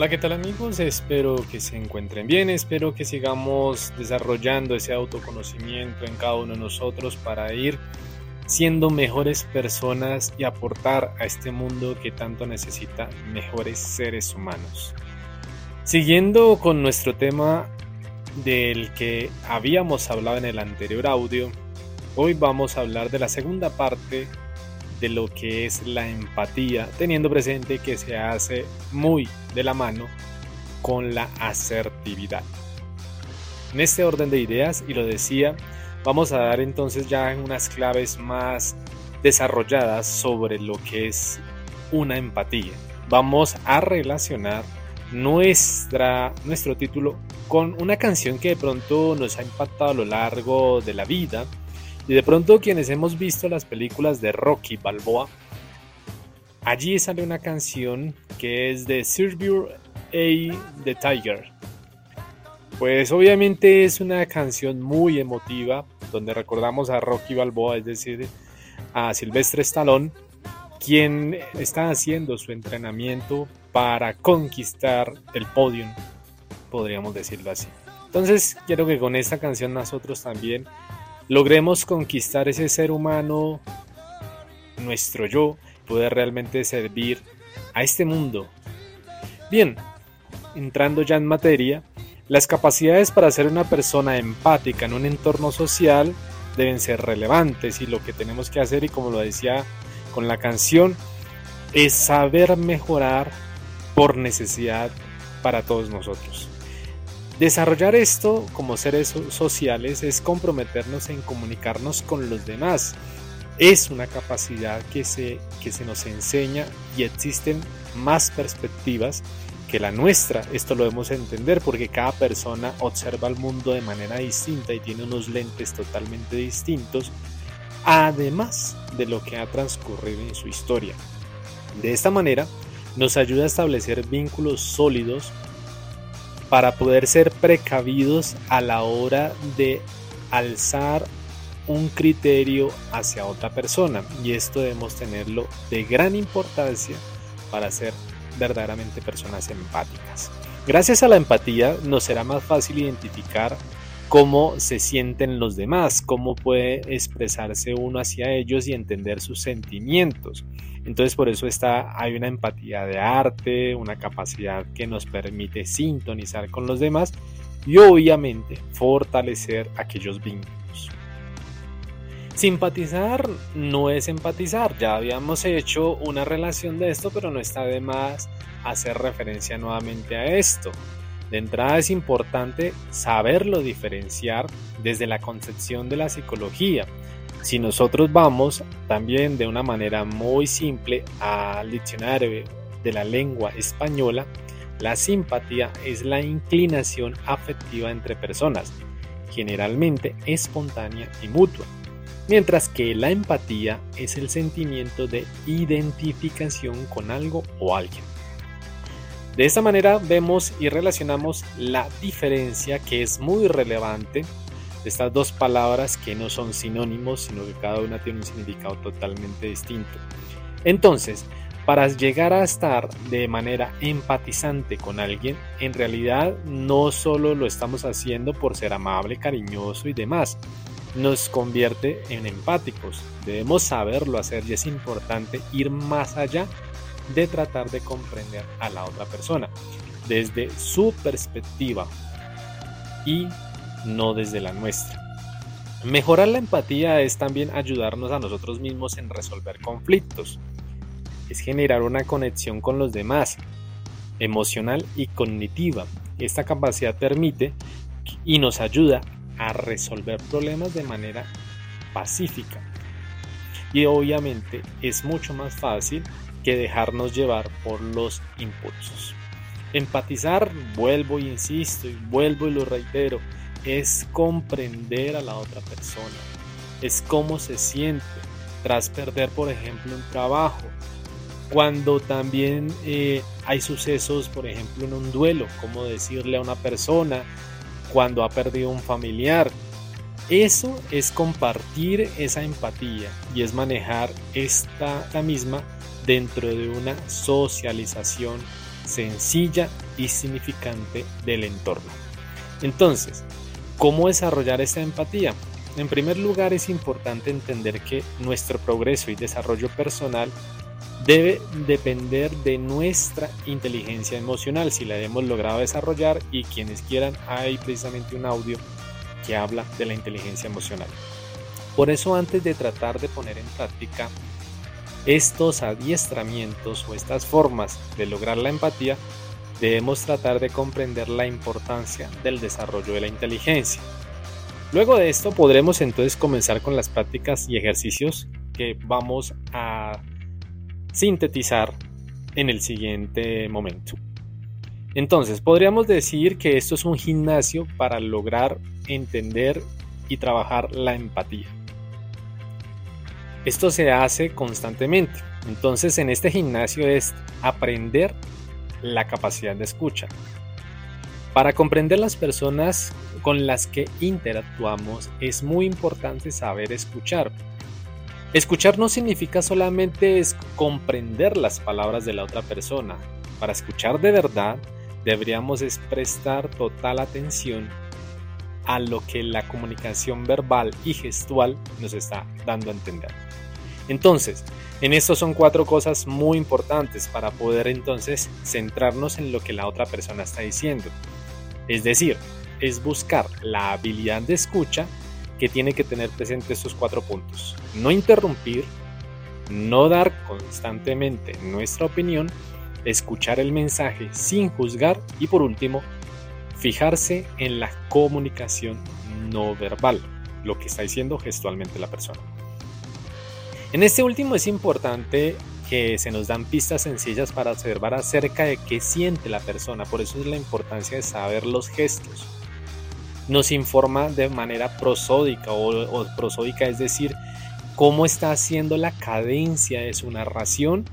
Hola, ¿qué tal amigos? Espero que se encuentren bien, espero que sigamos desarrollando ese autoconocimiento en cada uno de nosotros para ir siendo mejores personas y aportar a este mundo que tanto necesita mejores seres humanos. Siguiendo con nuestro tema del que habíamos hablado en el anterior audio, hoy vamos a hablar de la segunda parte de lo que es la empatía, teniendo presente que se hace muy de la mano con la asertividad. En este orden de ideas, y lo decía, vamos a dar entonces ya unas claves más desarrolladas sobre lo que es una empatía. Vamos a relacionar nuestra, nuestro título con una canción que de pronto nos ha impactado a lo largo de la vida y de pronto quienes hemos visto las películas de Rocky Balboa, allí sale una canción que es de Silver A. The Tiger. Pues obviamente es una canción muy emotiva donde recordamos a Rocky Balboa, es decir, a Silvestre Stallone, quien está haciendo su entrenamiento para conquistar el podio, podríamos decirlo así. Entonces quiero que con esta canción nosotros también logremos conquistar ese ser humano, nuestro yo, poder realmente servir a este mundo. Bien, entrando ya en materia, las capacidades para ser una persona empática en un entorno social deben ser relevantes y lo que tenemos que hacer, y como lo decía con la canción, es saber mejorar por necesidad para todos nosotros. Desarrollar esto como seres sociales es comprometernos en comunicarnos con los demás. Es una capacidad que se, que se nos enseña y existen más perspectivas que la nuestra. Esto lo debemos entender porque cada persona observa el mundo de manera distinta y tiene unos lentes totalmente distintos, además de lo que ha transcurrido en su historia. De esta manera, nos ayuda a establecer vínculos sólidos para poder ser precavidos a la hora de alzar un criterio hacia otra persona y esto debemos tenerlo de gran importancia para ser verdaderamente personas empáticas. Gracias a la empatía nos será más fácil identificar cómo se sienten los demás, cómo puede expresarse uno hacia ellos y entender sus sentimientos. Entonces por eso está, hay una empatía de arte, una capacidad que nos permite sintonizar con los demás y obviamente fortalecer aquellos vínculos. Simpatizar no es empatizar, ya habíamos hecho una relación de esto, pero no está de más hacer referencia nuevamente a esto. De entrada es importante saberlo diferenciar desde la concepción de la psicología. Si nosotros vamos también de una manera muy simple al diccionario de la lengua española, la simpatía es la inclinación afectiva entre personas, generalmente espontánea y mutua, mientras que la empatía es el sentimiento de identificación con algo o alguien. De esta manera vemos y relacionamos la diferencia que es muy relevante estas dos palabras que no son sinónimos, sino que cada una tiene un significado totalmente distinto. Entonces, para llegar a estar de manera empatizante con alguien, en realidad no solo lo estamos haciendo por ser amable, cariñoso y demás, nos convierte en empáticos. Debemos saberlo hacer y es importante ir más allá de tratar de comprender a la otra persona desde su perspectiva y no desde la nuestra. Mejorar la empatía es también ayudarnos a nosotros mismos en resolver conflictos. Es generar una conexión con los demás, emocional y cognitiva. Esta capacidad permite y nos ayuda a resolver problemas de manera pacífica. Y obviamente es mucho más fácil que dejarnos llevar por los impulsos. Empatizar, vuelvo y insisto, y vuelvo y lo reitero, es comprender a la otra persona, es cómo se siente tras perder, por ejemplo, un trabajo, cuando también eh, hay sucesos, por ejemplo, en un duelo, cómo decirle a una persona cuando ha perdido un familiar. Eso es compartir esa empatía y es manejar esta misma dentro de una socialización sencilla y significante del entorno. Entonces, ¿cómo desarrollar esta empatía? En primer lugar, es importante entender que nuestro progreso y desarrollo personal debe depender de nuestra inteligencia emocional, si la hemos logrado desarrollar y quienes quieran, hay precisamente un audio que habla de la inteligencia emocional. Por eso antes de tratar de poner en práctica estos adiestramientos o estas formas de lograr la empatía, debemos tratar de comprender la importancia del desarrollo de la inteligencia. Luego de esto podremos entonces comenzar con las prácticas y ejercicios que vamos a sintetizar en el siguiente momento. Entonces, podríamos decir que esto es un gimnasio para lograr entender y trabajar la empatía. Esto se hace constantemente. Entonces, en este gimnasio es aprender la capacidad de escucha. Para comprender las personas con las que interactuamos es muy importante saber escuchar. Escuchar no significa solamente comprender las palabras de la otra persona. Para escuchar de verdad deberíamos prestar total atención a lo que la comunicación verbal y gestual nos está dando a entender. Entonces, en esto son cuatro cosas muy importantes para poder entonces centrarnos en lo que la otra persona está diciendo. Es decir, es buscar la habilidad de escucha que tiene que tener presente estos cuatro puntos. No interrumpir, no dar constantemente nuestra opinión, escuchar el mensaje sin juzgar y por último, fijarse en la comunicación no verbal, lo que está diciendo gestualmente la persona. En este último es importante que se nos dan pistas sencillas para observar acerca de qué siente la persona, por eso es la importancia de saber los gestos nos informa de manera prosódica o, prosódica, es decir, cómo está haciendo la cadencia de su narración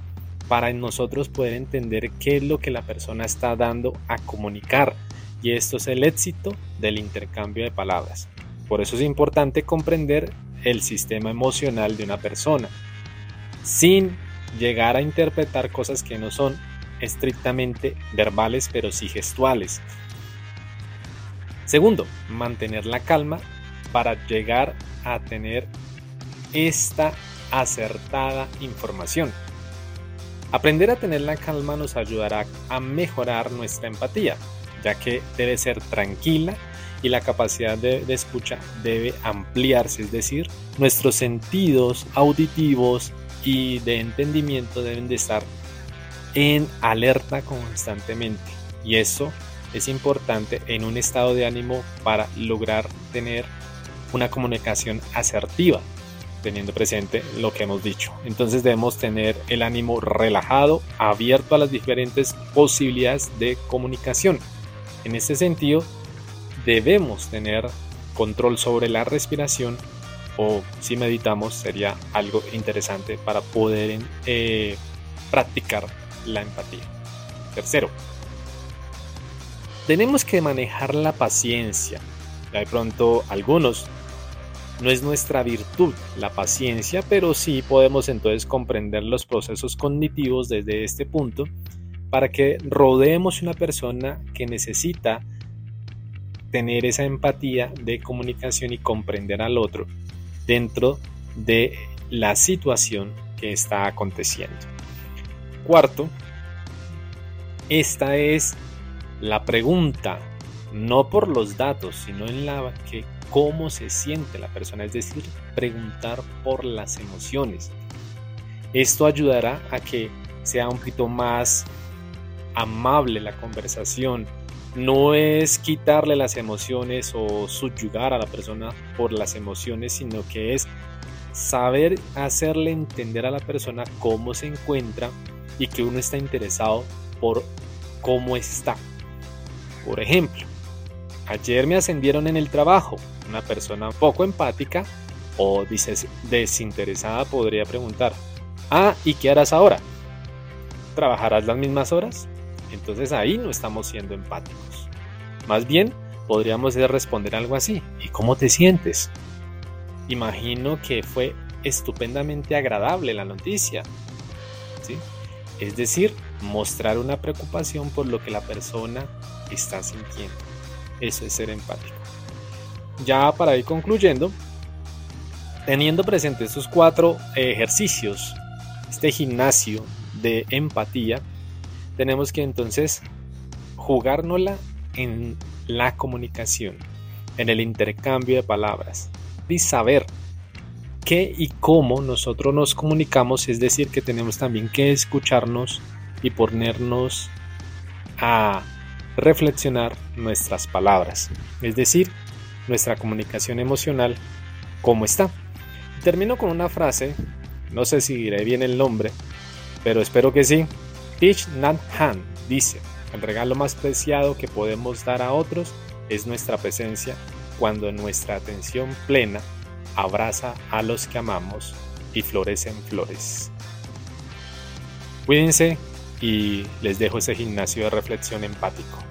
para nosotros poder entender qué es lo que la persona está dando a comunicar. Y esto es el éxito del intercambio de palabras. Por eso es importante comprender el sistema emocional de una persona, sin llegar a interpretar cosas que no son estrictamente verbales, pero sí gestuales. Segundo, mantener la calma para llegar a tener esta acertada información. Aprender a tener la calma nos ayudará a mejorar nuestra empatía, ya que debe ser tranquila y la capacidad de, escucha debe ampliarse, es decir, nuestros sentidos auditivos y de entendimiento deben de estar en alerta constantemente y eso es importante en un estado de ánimo para lograr tener una comunicación asertiva, teniendo presente lo que hemos dicho. Entonces debemos tener el ánimo relajado, abierto a las diferentes posibilidades de comunicación. En este sentido, debemos tener control sobre la respiración o si meditamos sería algo interesante para poder eh, practicar la empatía. Tercero, tenemos que manejar la paciencia. De pronto algunos no es nuestra virtud la paciencia, pero sí podemos entonces comprender los procesos cognitivos desde este punto para que rodeemos una persona que necesita tener esa empatía de comunicación y comprender al otro dentro de la situación que está aconteciendo. Cuarto, esta es la pregunta, no por los datos, sino en la que cómo se siente la persona, es decir, preguntar por las emociones. Esto ayudará a que sea un poquito más amable la conversación. No es quitarle las emociones o subyugar a la persona por las emociones, sino que es saber hacerle entender a la persona cómo se encuentra y que uno está interesado por cómo está. Por ejemplo, ayer me ascendieron en el trabajo. Una persona poco empática o desinteresada podría preguntar, ah, ¿y qué harás ahora? ¿Trabajarás las mismas horas? Entonces ahí no estamos siendo empáticos. Más bien, podríamos responder algo así, ¿y cómo te sientes? Imagino que fue estupendamente agradable la noticia. ¿sí? Es decir, mostrar una preocupación por lo que la persona está sintiendo. Eso es ser empático. Ya para ir concluyendo, teniendo presente estos cuatro ejercicios, este gimnasio de empatía, tenemos que entonces jugárnosla en la comunicación, en el intercambio de palabras y saber qué y cómo nosotros nos comunicamos, es decir, que tenemos también que escucharnos y ponernos a reflexionar nuestras palabras, es decir, nuestra comunicación emocional, cómo está. Termino con una frase, no sé si diré bien el nombre, pero espero que sí. Teach Nat Han dice, el regalo más preciado que podemos dar a otros es nuestra presencia cuando nuestra atención plena abraza a los que amamos y florecen flores. Cuídense y les dejo ese gimnasio de reflexión empático.